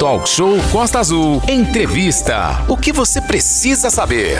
Talk Show Costa Azul. Entrevista. O que você precisa saber?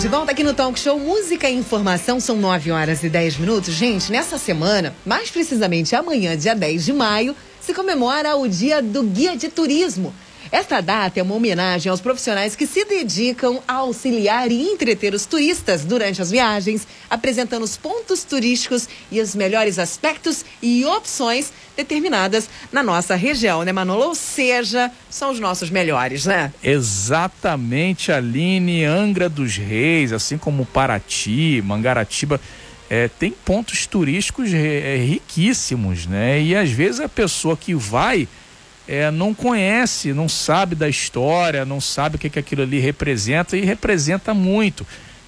De volta aqui no Talk Show Música e Informação, são 9 horas e 10 minutos. Gente, nessa semana, mais precisamente amanhã, dia 10 de maio, se comemora o Dia do Guia de Turismo. Esta data é uma homenagem aos profissionais que se dedicam a auxiliar e entreter os turistas durante as viagens, apresentando os pontos turísticos e os melhores aspectos e opções determinadas na nossa região, né, Manolo? Ou seja, são os nossos melhores, né? Exatamente, Aline, Angra dos Reis, assim como Paraty, Mangaratiba. É, tem pontos turísticos é, riquíssimos, né? E às vezes a pessoa que vai é, não conhece, não sabe da história, não sabe o que, que aquilo ali representa e representa muito.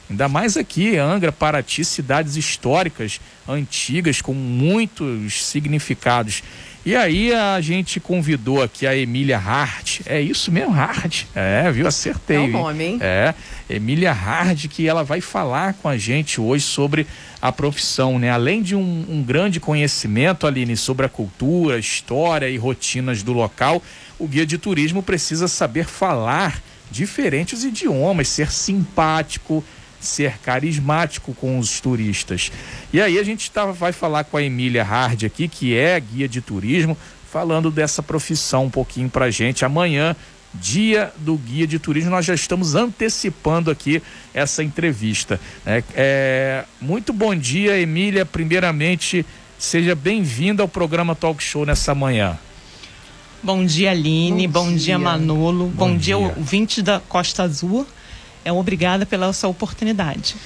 Ainda mais aqui, Angra, Paraty, cidades históricas, antigas, com muitos significados. E aí a gente convidou aqui a Emília Hart. É isso mesmo, Hart? É, viu? Acertei. É o nome, hein? É, Emília Hart, que ela vai falar com a gente hoje sobre a profissão, né? Além de um, um grande conhecimento, Aline, sobre a cultura, história e rotinas do local, o guia de turismo precisa saber falar diferentes idiomas, ser simpático, ser carismático com os turistas. E aí a gente tá, vai falar com a Emília Hard aqui, que é guia de turismo, falando dessa profissão um pouquinho pra gente. Amanhã, dia do guia de turismo, nós já estamos antecipando aqui essa entrevista. É, é muito bom dia, Emília. Primeiramente, seja bem-vinda ao programa Talk Show nessa manhã. Bom dia, Aline. Bom, bom dia. dia, Manolo. Bom, bom dia, dia, ouvinte da Costa Azul. É obrigada pela sua oportunidade.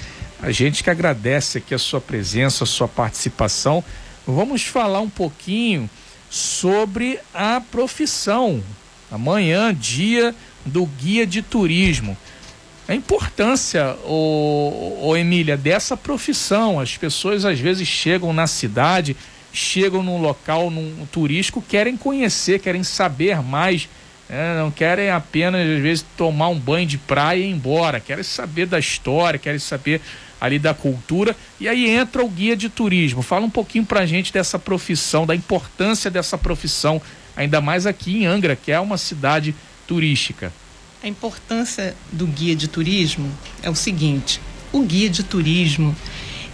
A gente que agradece aqui a sua presença, a sua participação. Vamos falar um pouquinho sobre a profissão. Amanhã, dia do guia de turismo. A importância, ô, ô Emília, dessa profissão. As pessoas às vezes chegam na cidade, chegam num local num turístico, querem conhecer, querem saber mais é, não querem apenas, às vezes, tomar um banho de praia e ir embora. Querem saber da história, querem saber ali da cultura. E aí entra o guia de turismo. Fala um pouquinho pra gente dessa profissão, da importância dessa profissão, ainda mais aqui em Angra, que é uma cidade turística. A importância do guia de turismo é o seguinte: o guia de turismo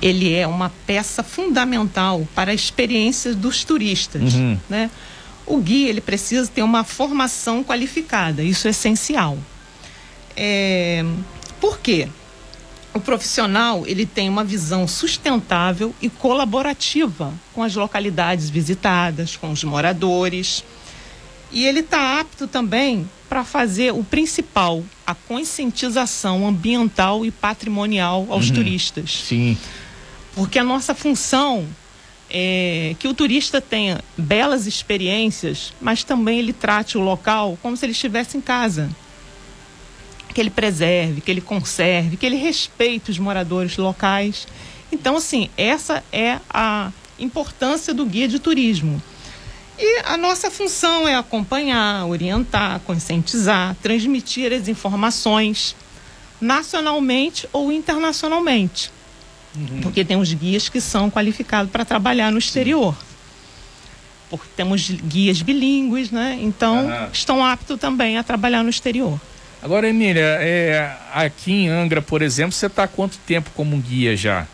ele é uma peça fundamental para a experiência dos turistas, uhum. né? O guia ele precisa ter uma formação qualificada, isso é essencial. É, por quê? O profissional ele tem uma visão sustentável e colaborativa com as localidades visitadas, com os moradores. E ele está apto também para fazer o principal, a conscientização ambiental e patrimonial aos uhum, turistas. Sim. Porque a nossa função é, que o turista tenha belas experiências, mas também ele trate o local como se ele estivesse em casa. Que ele preserve, que ele conserve, que ele respeite os moradores locais. Então, assim, essa é a importância do guia de turismo. E a nossa função é acompanhar, orientar, conscientizar, transmitir as informações nacionalmente ou internacionalmente. Uhum. Porque tem os guias que são qualificados para trabalhar no exterior. Sim. Porque temos guias bilíngues, né? Então, uhum. estão aptos também a trabalhar no exterior. Agora, Emília, é, aqui em Angra, por exemplo, você está há quanto tempo como guia já?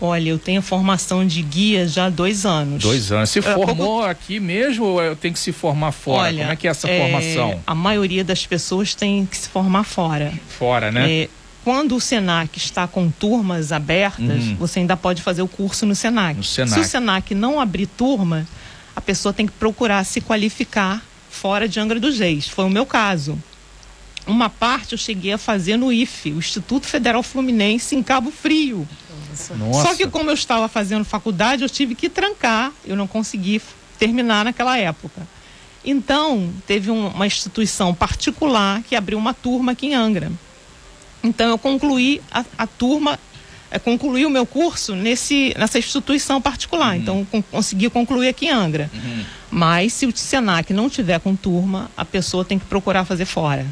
Olha, eu tenho formação de guia já há dois anos. Dois anos. Se é, formou pouco... aqui mesmo ou eu tenho que se formar fora? Olha, Como é que é essa é, formação? A maioria das pessoas tem que se formar fora. Fora, né? É, quando o Senac está com turmas abertas, uhum. você ainda pode fazer o curso no Senac. no Senac. Se o Senac não abrir turma, a pessoa tem que procurar se qualificar fora de Angra dos Reis. Foi o meu caso. Uma parte eu cheguei a fazer no IFE, o Instituto Federal Fluminense, em Cabo Frio. Nossa. Só que como eu estava fazendo faculdade, eu tive que trancar, eu não consegui terminar naquela época. Então, teve um, uma instituição particular que abriu uma turma aqui em Angra. Então eu concluí a, a turma, é, concluí o meu curso nesse, nessa instituição particular. Uhum. Então com, consegui concluir aqui em Angra. Uhum. Mas se o Senac não tiver com turma, a pessoa tem que procurar fazer fora.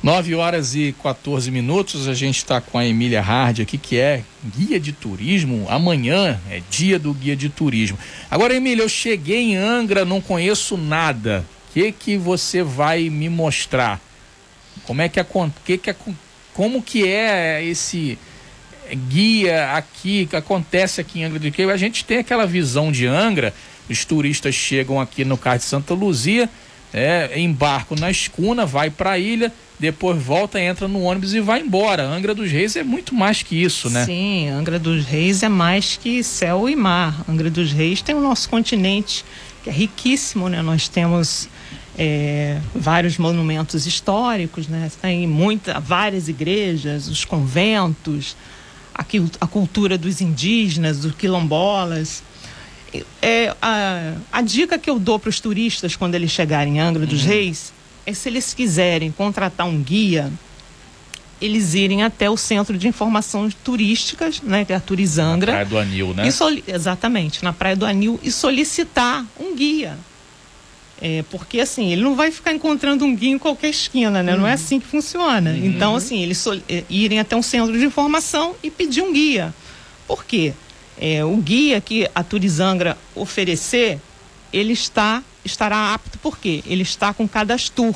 9 horas e 14 minutos, a gente está com a Emília Hard aqui, que é guia de turismo. Amanhã é dia do guia de turismo. Agora, Emília, eu cheguei em Angra, não conheço nada. O que, que você vai me mostrar? Como é que, que, que como que é esse guia aqui, que acontece aqui em Angra do Reis? A gente tem aquela visão de Angra, os turistas chegam aqui no Cais de Santa Luzia, é, embarcam na escuna, vai para a ilha, depois volta, entra no ônibus e vai embora. Angra dos Reis é muito mais que isso, né? Sim, Angra dos Reis é mais que céu e mar. Angra dos Reis tem o nosso continente, que é riquíssimo, né? Nós temos é, vários monumentos históricos, né? Tem muita, várias igrejas, os conventos, a, a cultura dos indígenas, dos quilombolas. É, a, a dica que eu dou para os turistas quando eles chegarem em Angra dos uhum. Reis é se eles quiserem contratar um guia, eles irem até o Centro de Informação Turísticas, né, que é a Turizangra. Na Praia do Anil, né? exatamente, na Praia do Anil, e solicitar um guia. É, porque assim, ele não vai ficar encontrando um guia em qualquer esquina, né? Uhum. Não é uhum. assim que funciona. Uhum. Então, assim, eles é, irem até um centro de informação e pedir um guia. Por quê? É, o guia que a Turizangra oferecer, ele está estará apto porque ele está com cadastro.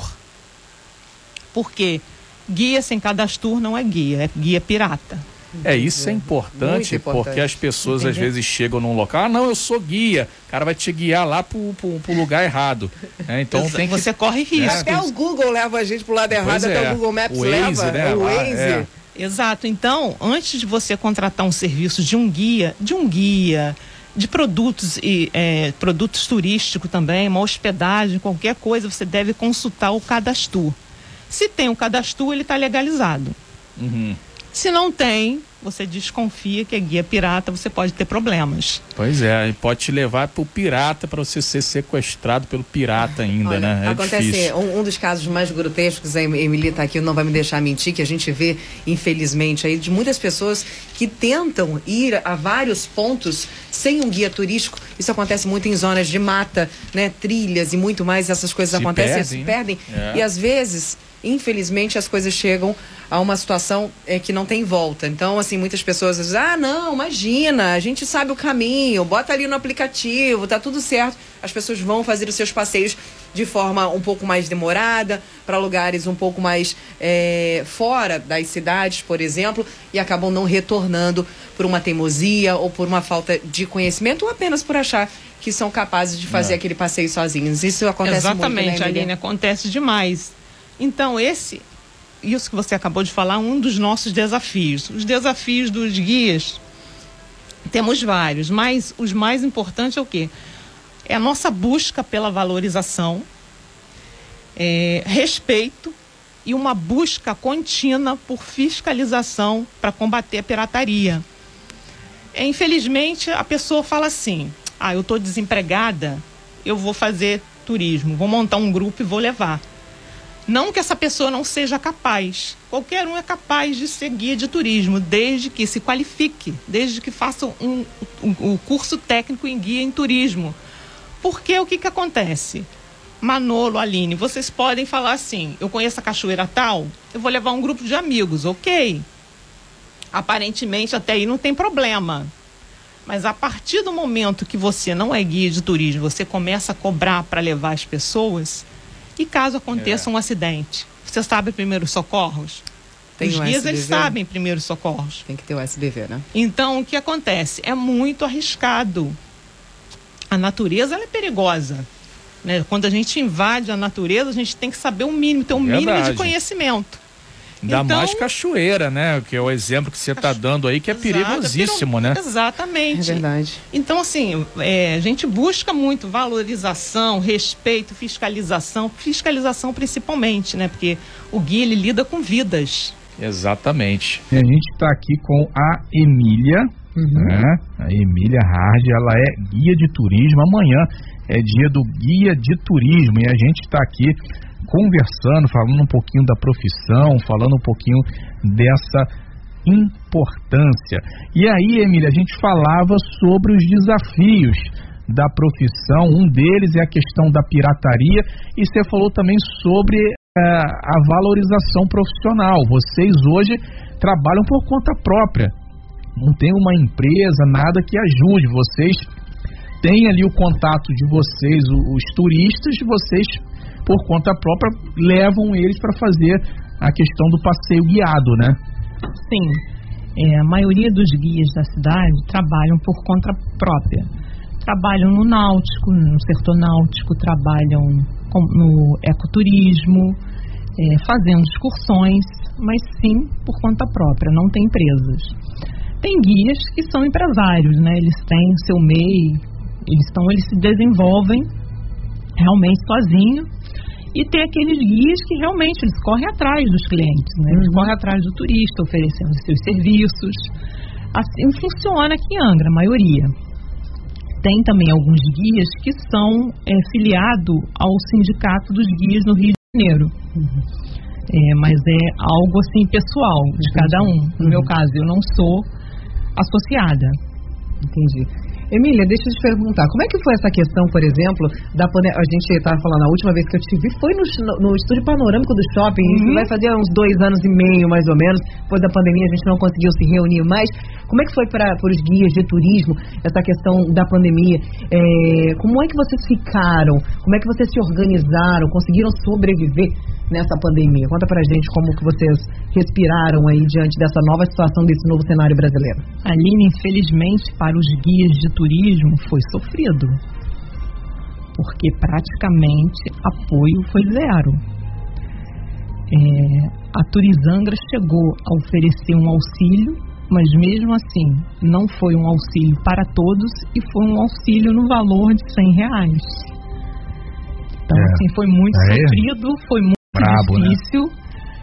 Porque guia sem cadastro não é guia, é guia pirata. É, isso é importante, importante. porque as pessoas Entendeu? às vezes chegam num local, ah, não, eu sou guia, o cara vai te guiar lá pro, pro, pro lugar errado. É, então tem que... Você corre risco. Né? Até o Google leva a gente pro lado errado, é. até o Google Maps o Waze, leva. Né? O Waze. É. Exato. Então, antes de você contratar um serviço de um guia, de um guia, de produtos e é, produtos turísticos também, uma hospedagem, qualquer coisa, você deve consultar o cadastro. Se tem o cadastro, ele está legalizado. Uhum. Se não tem, você desconfia que é guia pirata, você pode ter problemas. Pois é, pode te levar para o pirata para você ser sequestrado pelo pirata ainda, Olha, né? É acontece, um, um, dos casos mais grotescos, a Emily está aqui, não vai me deixar mentir, que a gente vê, infelizmente, aí de muitas pessoas que tentam ir a vários pontos sem um guia turístico. Isso acontece muito em zonas de mata, né? Trilhas e muito mais, essas coisas se acontecem, perdem, se perdem. É. E às vezes infelizmente as coisas chegam a uma situação é, que não tem volta. Então, assim, muitas pessoas dizem, ah, não, imagina, a gente sabe o caminho, bota ali no aplicativo, tá tudo certo. As pessoas vão fazer os seus passeios de forma um pouco mais demorada, para lugares um pouco mais é, fora das cidades, por exemplo, e acabam não retornando por uma teimosia ou por uma falta de conhecimento ou apenas por achar que são capazes de fazer não. aquele passeio sozinhos. Isso acontece Exatamente, muito, né, Aline, acontece demais. Então, esse, isso que você acabou de falar, um dos nossos desafios. Os desafios dos guias, temos vários, mas os mais importantes é o quê? É a nossa busca pela valorização, é, respeito e uma busca contínua por fiscalização para combater a pirataria. É, infelizmente, a pessoa fala assim: ah, eu estou desempregada, eu vou fazer turismo, vou montar um grupo e vou levar. Não que essa pessoa não seja capaz. Qualquer um é capaz de ser guia de turismo, desde que se qualifique, desde que faça um, um, um curso técnico em guia em turismo. Porque o que, que acontece? Manolo, Aline, vocês podem falar assim: eu conheço a cachoeira tal, eu vou levar um grupo de amigos, ok. Aparentemente até aí não tem problema. Mas a partir do momento que você não é guia de turismo, você começa a cobrar para levar as pessoas, e caso aconteça é. um acidente, você sabe primeiros socorros? Tem Os guias eles sabem primeiros socorros. Tem que ter o SBV, né? Então, o que acontece? É muito arriscado. A natureza é perigosa. Né? Quando a gente invade a natureza, a gente tem que saber o mínimo, ter um Verdade. mínimo de conhecimento. Ainda então, mais cachoeira, né? Que é o exemplo que você está dando aí, que é perigosíssimo, né? Exatamente. É verdade. Então, assim, é, a gente busca muito valorização, respeito, fiscalização, fiscalização principalmente, né? Porque o guia, ele lida com vidas. Exatamente. E a gente está aqui com a Emília, uhum. né? A Emília Hard, ela é guia de turismo. Amanhã é dia do guia de turismo e a gente está aqui conversando, falando um pouquinho da profissão, falando um pouquinho dessa importância. E aí, Emília, a gente falava sobre os desafios da profissão. Um deles é a questão da pirataria e você falou também sobre a valorização profissional. Vocês hoje trabalham por conta própria. Não tem uma empresa, nada que ajude. Vocês têm ali o contato de vocês, os turistas, vocês, por conta própria, levam eles para fazer a questão do passeio guiado, né? Sim. É, a maioria dos guias da cidade trabalham por conta própria. Trabalham no náutico, no setor náutico, trabalham no ecoturismo, é, fazendo excursões, mas sim por conta própria, não tem empresas. Tem guias que são empresários, né? Eles têm seu MEI, eles estão, eles se desenvolvem realmente sozinhos e tem aqueles guias que realmente eles correm atrás dos clientes, né? Eles uhum. correm atrás do turista, oferecendo seus serviços. Assim funciona aqui em Angra, a maioria. Tem também alguns guias que são é, filiados ao Sindicato dos Guias no Rio de Janeiro. Uhum. É, mas é algo assim pessoal de cada um. No uhum. meu caso, eu não sou associada. Entendi. Emília, deixa eu te perguntar, como é que foi essa questão, por exemplo, da pandemia? A gente estava falando, a última vez que eu te vi foi no, no estúdio panorâmico do shopping, uhum. vai fazer uns dois anos e meio, mais ou menos, depois da pandemia a gente não conseguiu se reunir mais. Como é que foi para os guias de turismo essa questão da pandemia? É, como é que vocês ficaram? Como é que vocês se organizaram? Conseguiram sobreviver nessa pandemia? Conta pra gente como que vocês respiraram aí diante dessa nova situação, desse novo cenário brasileiro. Aline, infelizmente, para os guias de turismo foi sofrido. Porque praticamente apoio foi zero. É, a Turizangra chegou a oferecer um auxílio mas mesmo assim não foi um auxílio para todos e foi um auxílio no valor de 100 reais. Então, é. assim, foi muito é. sofrido, foi muito Brabo, né? difícil.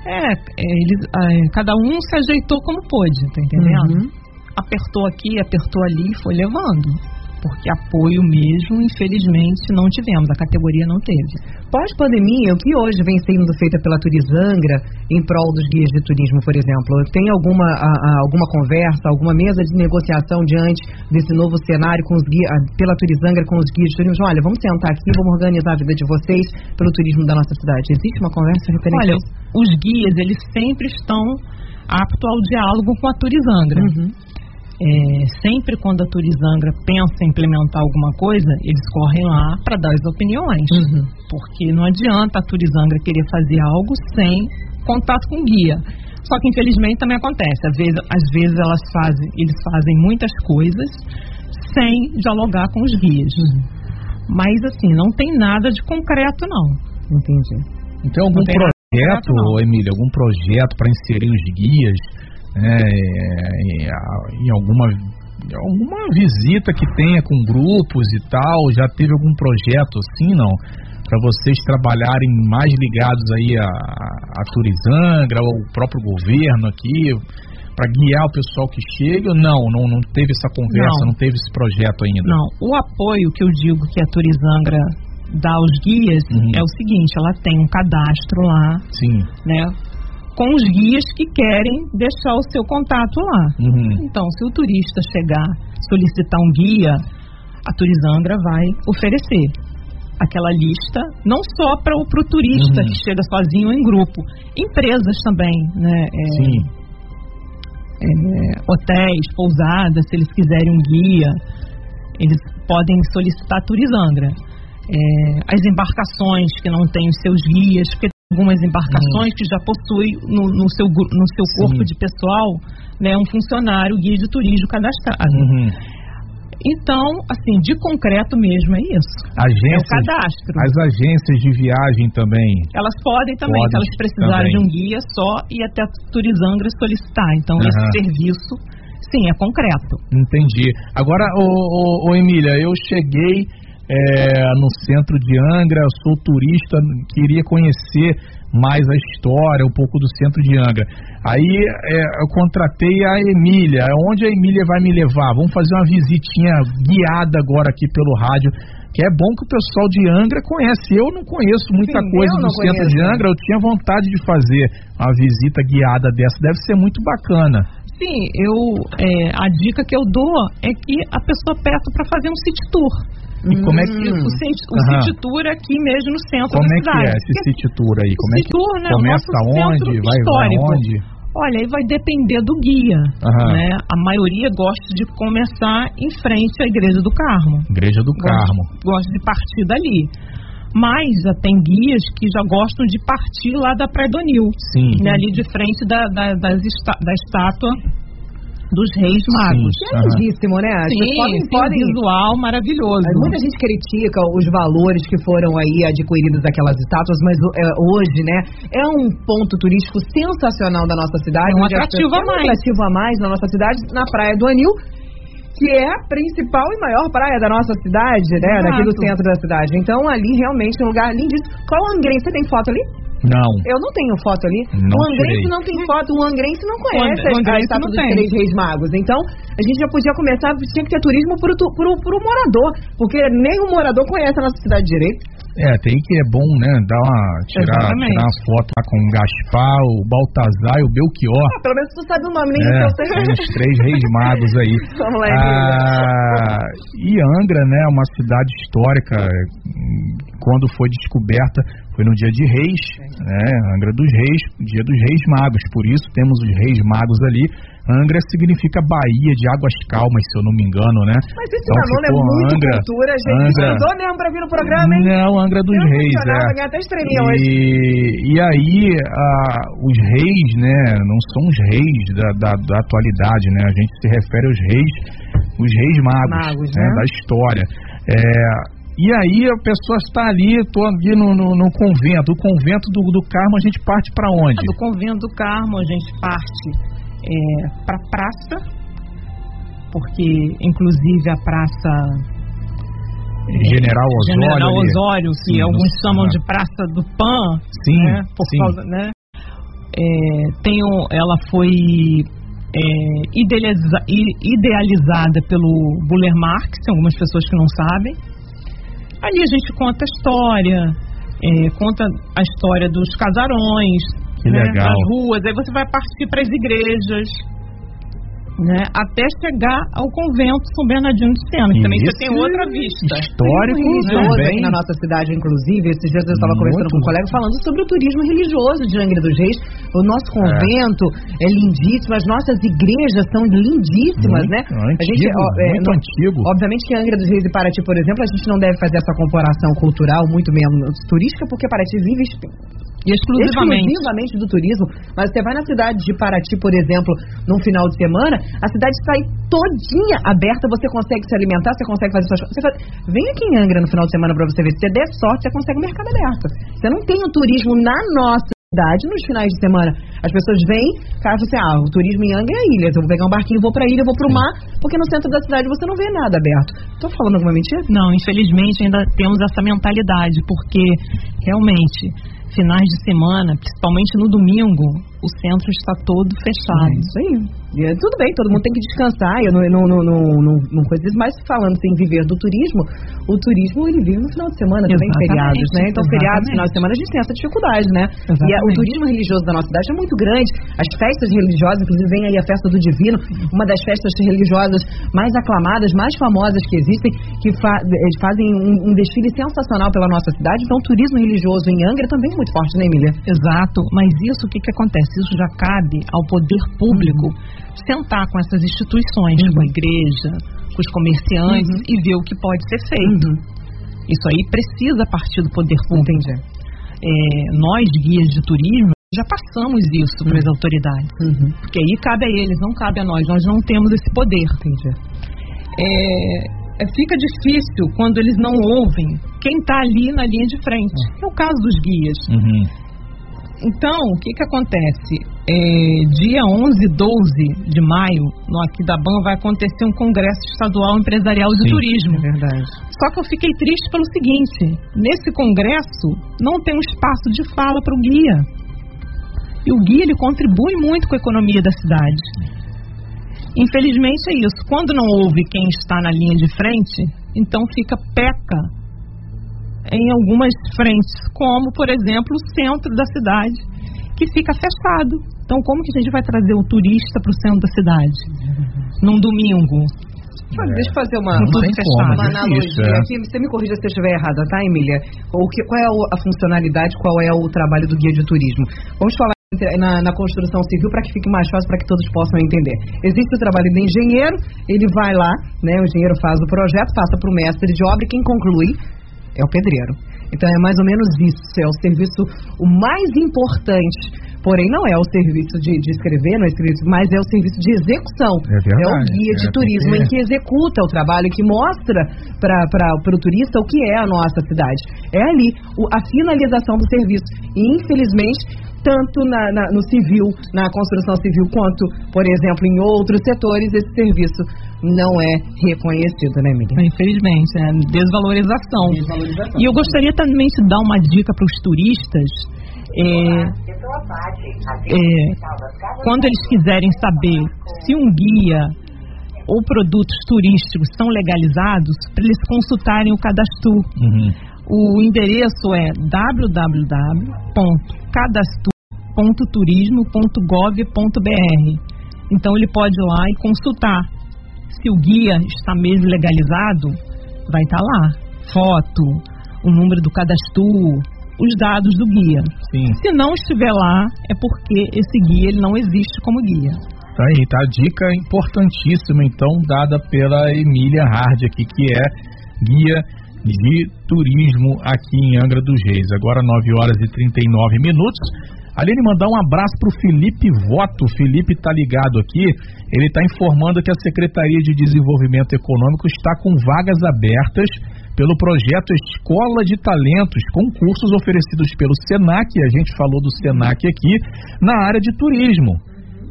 Né? É, eles, é, cada um se ajeitou como pôde, tá entendendo? Uhum. Apertou aqui, apertou ali, foi levando porque apoio mesmo, infelizmente, não tivemos, a categoria não teve. Pós-pandemia, o que hoje vem sendo feito pela Turizangra em prol dos guias de turismo, por exemplo? Tem alguma, a, a, alguma conversa, alguma mesa de negociação diante desse novo cenário com os guias, pela Turizangra com os guias de turismo? Olha, vamos sentar aqui, vamos organizar a vida de vocês pelo turismo da nossa cidade. Existe uma conversa referente Olha, os guias, eles sempre estão aptos ao diálogo com a Turizangra. Uhum. É, sempre quando a Turizangra pensa em implementar alguma coisa, eles correm lá para dar as opiniões. Uhum. Porque não adianta a Turizangra querer fazer algo sem contato com o guia. Só que infelizmente também acontece. Às vezes, às vezes elas fazem, eles fazem muitas coisas sem dialogar com os guias. Uhum. Mas assim, não tem nada de concreto não. Entendi. Então algum projeto, Emília, algum projeto para inserir os guias né, em, em alguma alguma visita que tenha com grupos e tal, já teve algum projeto assim, não? Para vocês trabalharem mais ligados aí a, a Turizangra, ou o próprio governo aqui, para guiar o pessoal que chega? Não, não, não teve essa conversa, não. não teve esse projeto ainda. Não, o apoio que eu digo que a Turizangra dá aos guias uhum. é o seguinte, ela tem um cadastro lá, Sim. né? com os guias que querem deixar o seu contato lá. Uhum. Então, se o turista chegar, solicitar um guia, a Turizandra vai oferecer aquela lista, não só para o turista uhum. que chega sozinho ou em grupo, empresas também, né? É, Sim. É, hotéis, pousadas, se eles quiserem um guia, eles podem solicitar a Turizandra. É, as embarcações que não têm os seus guias, porque algumas embarcações que já possuem no, no seu, no seu corpo de pessoal né, um funcionário guia de turismo cadastrado. Uhum. Então, assim, de concreto mesmo é isso. Agências, é o cadastro. As agências de viagem também. Elas podem também, podem se elas precisarem também. de um guia só e até Turizangra solicitar. Então, uhum. esse serviço, sim, é concreto. Entendi. Agora, ô, ô, ô Emília, eu cheguei é, no centro de Angra, sou turista, queria conhecer mais a história, um pouco do centro de Angra. Aí é, eu contratei a Emília. Onde a Emília vai me levar? Vamos fazer uma visitinha guiada agora aqui pelo rádio. Que é bom que o pessoal de Angra conhece. Eu não conheço muita Sim, coisa do centro conheço. de Angra. Eu tinha vontade de fazer uma visita guiada dessa. Deve ser muito bacana. assim, eu, é, a dica que eu dou é que a pessoa peça para fazer um city tour. E como é que Isso, o, city- o Aham. city tour aqui mesmo no centro como da é que cidade. é esse Porque city tour aí? Como é que tour, né, começa onde? Vai, vai histórico. onde? Olha, aí vai depender do guia, Aham. né? A maioria gosta de começar em frente à Igreja do Carmo. Igreja do Carmo. Gosta, gosta de partir dali. Mas já tem guias que já gostam de partir lá da Praia do Nil, Sim. né? ali de frente da, da, das esta- da estátua dos Reis Magos. Que é lindíssimo, né? Sim, tem podem, um visual maravilhoso. Mas Muita gente critica os valores que foram aí adquiridos daquelas estátuas, mas é, hoje, né, é um ponto turístico sensacional da nossa cidade. É um atrativo a mais. É um atrativo a mais na nossa cidade, na Praia do Anil, que é a principal e maior praia da nossa cidade, né, Exato. daqui do centro da cidade. Então, ali realmente é um lugar lindíssimo. Qual Angrense? Você tem foto ali? Não. Eu não tenho foto ali. Não o Angrense não tem foto, o Angrense não conhece O a- a Angrense estátua dos tem. três reis magos. Então, a gente já podia começar, tinha que ter turismo pro, pro, pro morador, porque nem o morador conhece a nossa cidade direito. É, tem que é bom, né? Dar uma tirar, Exatamente. tirar uma foto com o Gaspar, o Baltazar e o Belchior. Ah, pelo menos tu sabe o nome, nem É, o teu sei. os três reis magos aí. Vamos lá. Ah, e Angra, né, uma cidade histórica, hum, quando foi descoberta, foi no dia de Reis, né, Angra dos Reis, dia dos Reis Magos, por isso temos os Reis Magos ali. Angra significa Baía de Águas Calmas, se eu não me engano, né? Mas esse Então é muito Angra, cultura, gente. Angra. Estudou mesmo pra vir no programa, hein? Não, Angra dos Eu Reis, é. até estrelinha hoje. E, e aí, ah, os reis, né, não são os reis da, da, da atualidade, né? A gente se refere aos reis, os reis magos, Magos, né, né? da história. É, e aí a pessoa está ali, tô ali no, no, no convento. O convento do, do Carmo a gente parte para onde? Do convento do Carmo, a gente parte para a praça, porque inclusive a praça General Osório. General. Osório, que Sim, alguns no- chamam ah. de Praça do Pan, Sim, né, por sim. causa, né? É, tem um- ela foi é, idealiza- idealizada pelo Buller Marx, tem algumas pessoas que não sabem. Ali a gente conta a história, é, conta a história dos casarões, Que né, legal. das ruas, aí você vai partir para as igrejas, né, até chegar ao convento São Bernardino de Sena, que também você tem outra vista. Histórico religioso também. na nossa cidade, inclusive. Esses dias eu estava Muito. conversando com um colega falando sobre o turismo religioso de Angra dos Reis. O nosso convento é, lindíssimo, as nossas igrejas são lindíssimas, Muito né? antigo, muito não- antigo. Obviamente que Angra dos Reis e Paraty, por exemplo, a gente não deve fazer essa comparação cultural, muito menos turística, porque Paraty vive E exclusivamente. exclusivamente do turismo, mas você vai na cidade de Paraty, por exemplo, num final de semana, a cidade aí todinha aberta, você consegue se alimentar, você consegue fazer suas coisas. Faz- Vem aqui em Angra no final de semana pra você ver. Se você der sorte, você consegue o mercado aberto. Você não tem o turismo na nossa cidade nos finais de semana. As pessoas vêm, cara, você, ah, o turismo em Angra é ilhas. Eu vou pegar um barquinho, vou pra ilha, vou pro mar, porque no centro da cidade você não vê nada aberto. Tô falando alguma mentira? Não, infelizmente ainda temos essa mentalidade, porque realmente, finais de semana, principalmente no domingo, o centro está todo fechado. Isso aí. É, tudo bem, todo mundo tem que descansar. Eu não, não, não, não, não, não coisa isso, mas falando sem viver do turismo, o turismo ele vive no final de semana também, Exatamente, feriados, né? Então, feriados, exatamente. final de semana, a gente tem essa dificuldade, né? E a- o Exatamente. turismo religioso da nossa cidade é muito grande. As festas religiosas, inclusive, vem aí a festa do Divino, uma das festas religiosas mais aclamadas, mais famosas que existem, que fa- fazem um, um desfile sensacional pela nossa cidade. Então, o turismo religioso em Angra também é muito forte, né, Emília? Exato, mas isso o que, que acontece? Isso já cabe ao poder público sentar com essas instituições, com a igreja, com os comerciantes e ver o que pode ser feito. Isso aí precisa partir do poder público. Entendi. É, nós, guias de turismo, já passamos isso para as autoridades. Uhum. Porque aí cabe a eles, não cabe a nós. Nós não temos esse poder. Entendi. É, é, fica difícil quando eles não ouvem quem está ali na linha de frente. É o caso dos guias. Uhum. Então, o que que acontece? É, dia 11 e 12 de maio, no Aquidabam, vai acontecer um congresso estadual empresarial de Sim. turismo. É verdade. Só que eu fiquei triste pelo seguinte: nesse congresso não tem um espaço de fala para o guia. E o guia ele contribui muito com a economia da cidade. Infelizmente é isso. Quando não ouve quem está na linha de frente, então fica peca em algumas frentes, como por exemplo o centro da cidade, que fica fechado. Então, como que a gente vai trazer o turista para o centro da cidade? Num domingo? Mas deixa eu fazer uma, uma, como, uma analogia é. aqui. Você me corrija se eu estiver errada, tá, Emília? O que, qual é a funcionalidade, qual é o trabalho do guia de turismo? Vamos falar na, na construção civil para que fique mais fácil para que todos possam entender. Existe o trabalho do engenheiro, ele vai lá, né? O engenheiro faz o projeto, passa para o mestre de obra e quem conclui é o pedreiro. Então é mais ou menos isso, é o serviço o mais importante. Porém, não é o serviço de, de escrever, não é serviço, mas é o serviço de execução. É verdade, o guia de é, turismo porque- em que executa o trabalho, que mostra para o turista o que é a nossa cidade. É ali o- a finalização do serviço. E, infelizmente, tanto na- na- no civil, na construção civil, quanto, por exemplo, em outros setores, esse serviço não é reconhecido, né, Miriam? Infelizmente, é desvalorização. Desvalorização. E eu gostaria também de dar uma dica para os turistas. é, é, quando eles quiserem saber se um guia ou produtos turísticos estão legalizados, para eles consultarem o cadastro. Uhum. O endereço é www.cadastro.turismo.gov.br. Então ele pode ir lá e consultar se o guia está mesmo legalizado, vai estar lá. Foto, o número do cadastro, os dados do guia. Sim. Se não estiver lá, é porque esse guia ele não existe como guia. Tá aí, tá? Dica importantíssima, então, dada pela Emília Hard aqui, que é guia de turismo aqui em Angra dos Reis. Agora 9 horas e 39 minutos. Aline, mandar um abraço pro Felipe Voto. O Felipe tá ligado aqui. Ele está informando que a Secretaria de Desenvolvimento Econômico está com vagas abertas pelo projeto Escola de Talentos, concursos oferecidos pelo SENAC, a gente falou do SENAC aqui, na área de turismo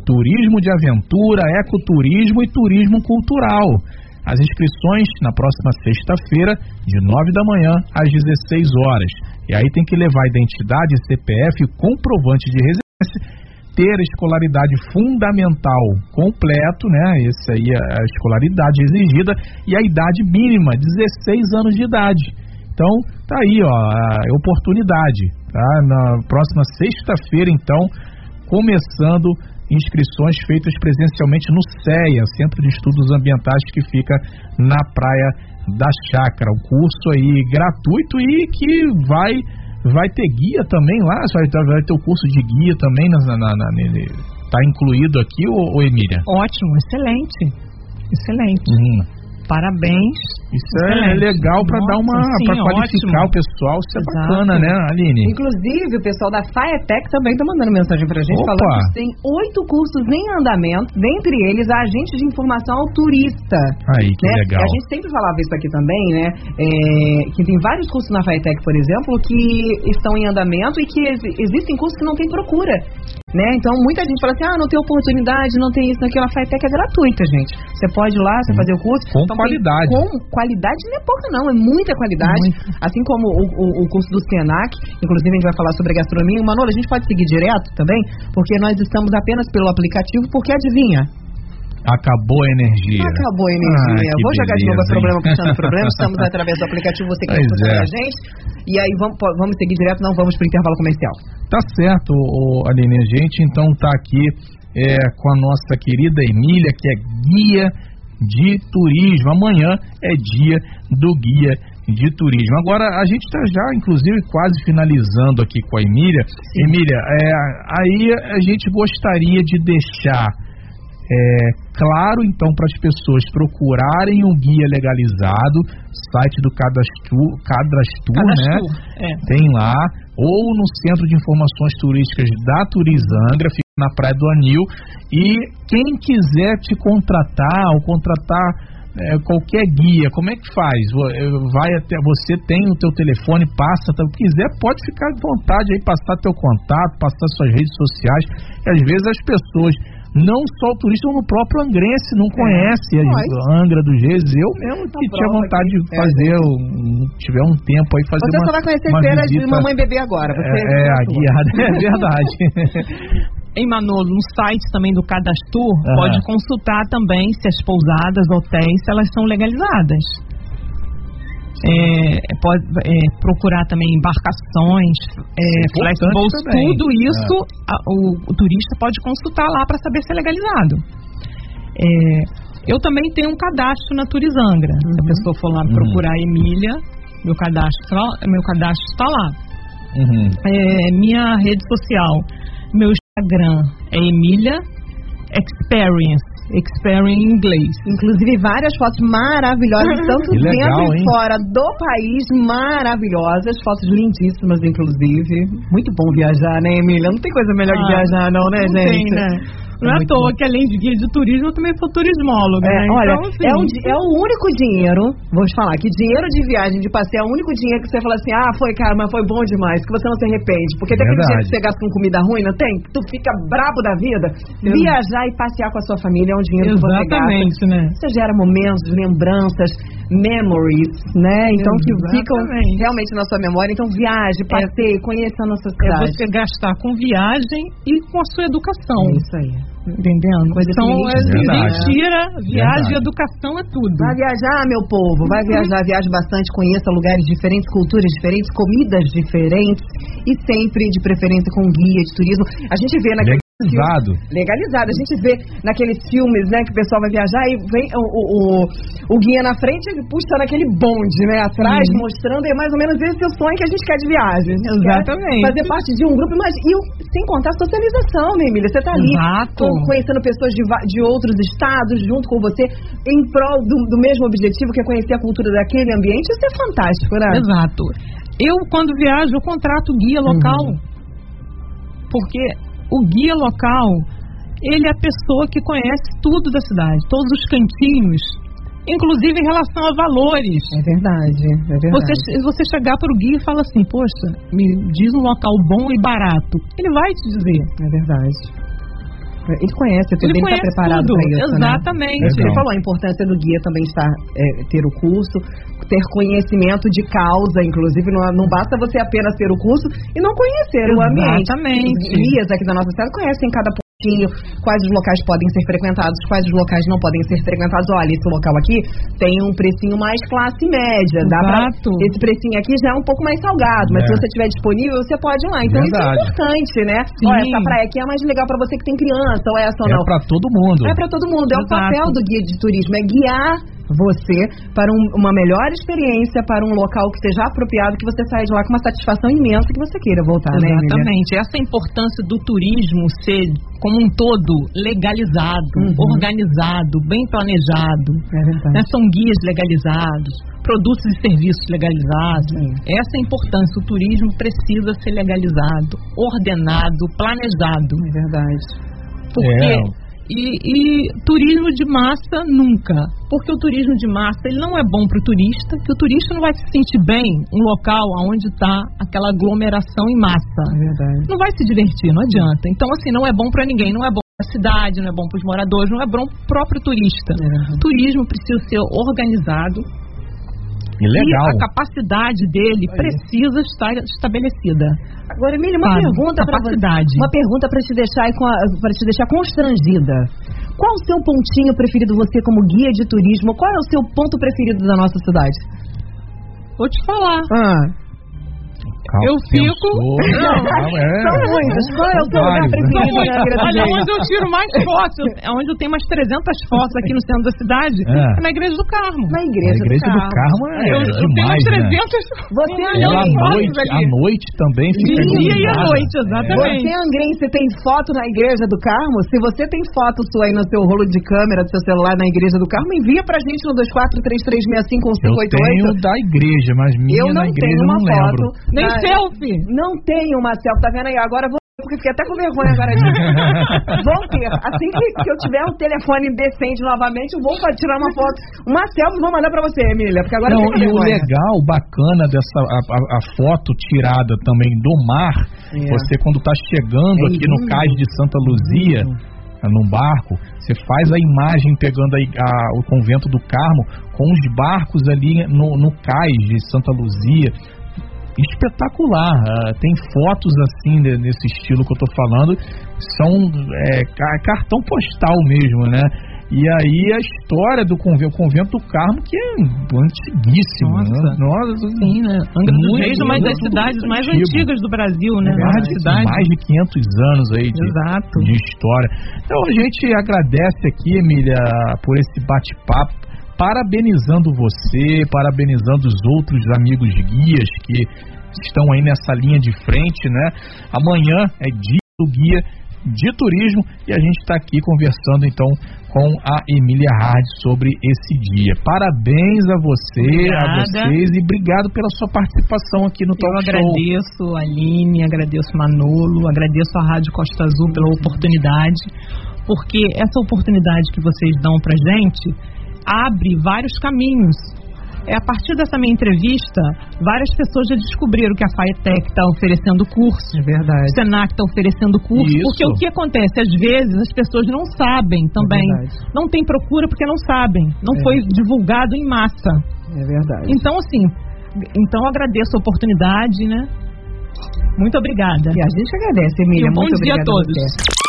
turismo de aventura, ecoturismo e turismo cultural. As inscrições na próxima sexta-feira, de 9 da manhã às 16 horas. E aí tem que levar identidade, CPF, comprovante de residência, ter escolaridade fundamental completo, né? Essa aí é a escolaridade exigida e a idade mínima, 16 anos de idade. Então, tá aí, ó, a oportunidade, tá? Na próxima sexta-feira, então, começando inscrições feitas presencialmente no CEA, Centro de Estudos Ambientais, que fica na Praia da Chácara. Um curso aí gratuito e que vai vai ter guia também lá, vai, ter- o curso de guia também, na, na, na- nele. tá incluído aqui, ô, ô Emília? Ótimo, excelente. Excelente. Hum. Parabéns. Isso é legal para dar uma, sim, para qualificar ótimo. o pessoal, isso é Exato. bacana, né, Aline? Inclusive, o pessoal da Firetech também está mandando mensagem pra gente, Opa! falando que tem oito cursos em andamento, dentre eles a agente de informação ao turista. Aí, que né? legal. A gente sempre falava isso aqui também, né? É, que tem vários cursos na Firetech, por exemplo, que estão em andamento e que ex- existem cursos que não têm procura. Né? Então, muita gente fala assim: ah, não tem oportunidade, não tem isso, naquilo. A Firetech é gratuita, gente. Você pode ir lá, você fazer o curso. Com Então, tem- qualidade. Com qualidade não é pouca, não, é muita qualidade. Assim como o, o- o curso do Senac, inclusive a gente vai falar sobre gastronomia. Manolo, a gente pode seguir direto também, porque nós estamos apenas pelo aplicativo, porque adivinha? Acabou a energia. Acabou a energia. Ah, Vou jogar de novo beleza, a problema puxando problema. Estamos através do aplicativo, você que Pois está é. a gente. E aí vamos, vamos seguir direto, não vamos para o intervalo comercial. Tá certo, Aline. A gente então tá aqui é, com a nossa querida Emília, que é guia de turismo. Amanhã é dia do guia de turismo. Agora, a gente está já, inclusive, quase finalizando aqui com a Emília. Emília, é, aí a gente gostaria de deixar é, claro, então, para as pessoas procurarem um guia legalizado, site do Cadastro, Cadastro, né? É. Tem lá, ou no Centro de Informações Turísticas da Turizangra, fica na Praia do Anil. E quem quiser te contratar ou contratar é, qualquer guia, como é que faz? Eh, Vai até você tem o teu telefone, passa, tá, quiser pode ficar à vontade aí, passar teu contato, passar suas redes sociais. Que às vezes as pessoas não só o turista, como o próprio angrense não conhece a Pode. Angra dos Reis. Eu mesmo que tinha vontade aqui. de fazer, um, tiver um tempo aí, fazer Você uma só vai conhecer feiras de mamãe bebê agora. Você é, é, a guiada, é verdade. Em Manolo, no site também do Cadastur, Aham. pode consultar também se as pousadas, hotéis, se elas são legalizadas. É, pode é, procurar também embarcações, é, também. tudo isso a, o, o turista pode consultar lá para saber se é legalizado. É, eu também tenho um cadastro na Turizangra. Se a pessoa for lá procurar Emília, meu cadastro, meu cadastro está lá. Uhum. É, minha rede social, meu Instagram é Emília Experience, Experience em inglês. Inclusive várias fotos maravilhosas, tanto Que legal, dentro hein? e fora do país, maravilhosas, fotos lindíssimas, inclusive. Muito bom viajar, né, Emília? Não tem coisa melhor que Ah, viajar, não, né, Não gente? tem, né? Não é à toa bom. que além de guia de turismo, eu também sou turismóloga, É, né? olha, Então, assim, é, um é o único dinheiro, vou te falar, que dinheiro de viagem, de passeio, é o único dinheiro que você fala assim, ah, foi cara, mas foi bom demais, que você não se arrepende. Porque tem aquele dia que você gasta com comida ruim, não tem? Tu fica brabo da vida. Viajar e passear com a sua família é um dinheiro que você gasta. Exatamente, né? Você gera momentos, lembranças, memories, né? Então que ficam Exatamente. realmente na sua memória. Então viaje, passeie, conheça a nossa É cidade. você gastar com viagem e com a sua educação. É isso aí. Entendendo? Coisa então, que é, ninguém Verdade. mentira, viagem Verdade. e educação é tudo. Vai viajar, meu povo, vai viajar, viaje bastante, conheça lugares diferentes, culturas diferentes, comidas diferentes e sempre, de preferência, com guia de turismo. A gente vê naquele Legalizado. legalizado. A gente vê naqueles filmes, né, que o pessoal vai viajar e vem o, o, o- o guia na frente ele puxa naquele bonde, né, atrás, Uhum. mostrando, é mais ou menos esse o sonho que a gente quer de viagem. Exatamente. Fazer parte de um grupo, mas e sem contar a socialização, né, Emília? Você tá ali Exato. com- conhecendo pessoas de, de outros estados junto com você em prol do, do mesmo objetivo, que é conhecer a cultura daquele ambiente. Isso é fantástico, né? Exato. Eu, quando viajo, eu contrato guia local. Uhum. Porque o guia local, ele é a pessoa que conhece tudo da cidade, todos os cantinhos, inclusive em relação a valores. É verdade, é verdade. Você, você chegar para o guia e falar assim, poxa, me diz um local bom e barato. Ele vai te dizer. É verdade. Ele conhece tudo, Ele ele está conhece preparado tudo. para isso, né? Exatamente. Que ele falou, a importância do guia também está é, ter o curso, ter conhecimento de causa, inclusive não, não basta você apenas ter o curso e não conhecer o ambiente. Exatamente. Os guias aqui da nossa cidade conhecem cada pontinho, quais os locais podem ser frequentados, quais os locais não podem ser frequentados. Olha, esse local aqui tem um precinho mais classe média, dá pra, Exato. esse precinho aqui já é um pouco mais salgado, mas É. se você tiver disponível, você pode ir lá. Então isso é Verdade. importante, né? Sim. Olha, essa praia aqui é mais legal pra você que tem criança, ou essa ou É não. pra todo mundo. É para todo mundo. É o Exato. papel do guia de turismo, é guiar você para um- uma melhor experiência, para um local que seja apropriado, que você saia de lá com uma satisfação imensa que você queira voltar, né, Emília? Exatamente. Essa importância do turismo ser, como um todo, legalizado, Uhum. organizado, bem planejado. É verdade. né? São guias legalizados, produtos e serviços legalizados. Sim. Essa é a importância. O turismo precisa ser legalizado, ordenado, planejado. É verdade. Porque É. e, e turismo de massa nunca, porque o turismo de massa ele não é bom para o turista, que o turista não vai se sentir bem um local onde está aquela aglomeração em massa. É. Não vai se divertir, não adianta. Então assim não é bom para ninguém, não é bom para a cidade, não é bom para os moradores, não é bom para o próprio turista. É. O turismo precisa ser organizado legal. e a capacidade dele precisa estar estabelecida. Agora, Emília, uma Sabe, pergunta para você. Uma pergunta para te deixar aí com a- pra te deixar constrangida. Qual o seu pontinho preferido você como guia de turismo? Qual é o seu ponto preferido da nossa cidade? Vou te falar. Ah, Calma, eu fico-. Não. Calma, é. são muitos. Qual é o seu lugar né? preferido na do Olha, onde eu tiro mais fotos, é onde eu tenho mais 300 fotos aqui no centro da cidade, É. é na Igreja do Carmo. Na igreja, igreja do Carmo é eu, eu tenho demais, né? 300 Você é à de fotos noite, à noite também fica dia e à noite, exatamente. Você, Angrense, tem foto na Igreja do Carmo? Se você tem foto sua aí no seu rolo de câmera do seu celular na Igreja do Carmo, envia pra gente no 2433651588. Eu tenho da igreja, mas minha Eu não na igreja tenho eu uma não foto. lembro. Nem selfie. Não tenho uma selfie, tá vendo aí? Agora eu vou. Porque fiquei até com vergonha agora disso. vou ter. Assim que, que eu tiver um telefone decente novamente, eu vou tirar uma foto, uma selfie vou mandar pra você, Emília. Porque agora eu Não, fiquei e com o vergonha. legal, bacana dessa a, a- a foto tirada também do mar, É. você quando tá chegando É aqui no lindo. cais de Santa Luzia, ah, num barco, você faz a imagem pegando aí a- o convento do Carmo com os barcos ali no, no cais de Santa Luzia. Espetacular, ah, tem fotos assim de- nesse estilo que eu tô falando, são é, ca- cartão postal mesmo, né? E aí a história do convento, o convento do Carmo, que é antiguíssimo. Nossa. Né? Nossa, Sim, né? Muito, é uma das cidades mais antigo. antigas do Brasil, né? É Mais cidade. mais de 500 anos aí de, Exato. de história. Então a gente agradece aqui, Emília, por esse bate-papo, parabenizando você, parabenizando os outros amigos guias que estão aí nessa linha de frente, né? Amanhã é dia do guia de turismo e a gente está aqui conversando então com a Emília Hard sobre esse dia. Parabéns a você, a Obrigada. vocês e obrigado pela sua participação aqui no Eu Talk Show. agradeço a Aline, agradeço Manolo, agradeço a Rádio Costa Azul pela oportunidade, porque essa oportunidade que vocês dão pra gente abre vários caminhos. É a partir dessa minha entrevista, várias pessoas já descobriram que a FAETEC está oferecendo curso. É verdade. O Senac está oferecendo curso, Isso. porque o que acontece? Às vezes as pessoas não sabem também. verdade. não tem procura porque não sabem. Não É. foi divulgado em massa. É verdade. Então, assim, então agradeço a oportunidade, né? Muito obrigada. E a gente agradece, Emília. Um bom Muito dia a obrigada todos.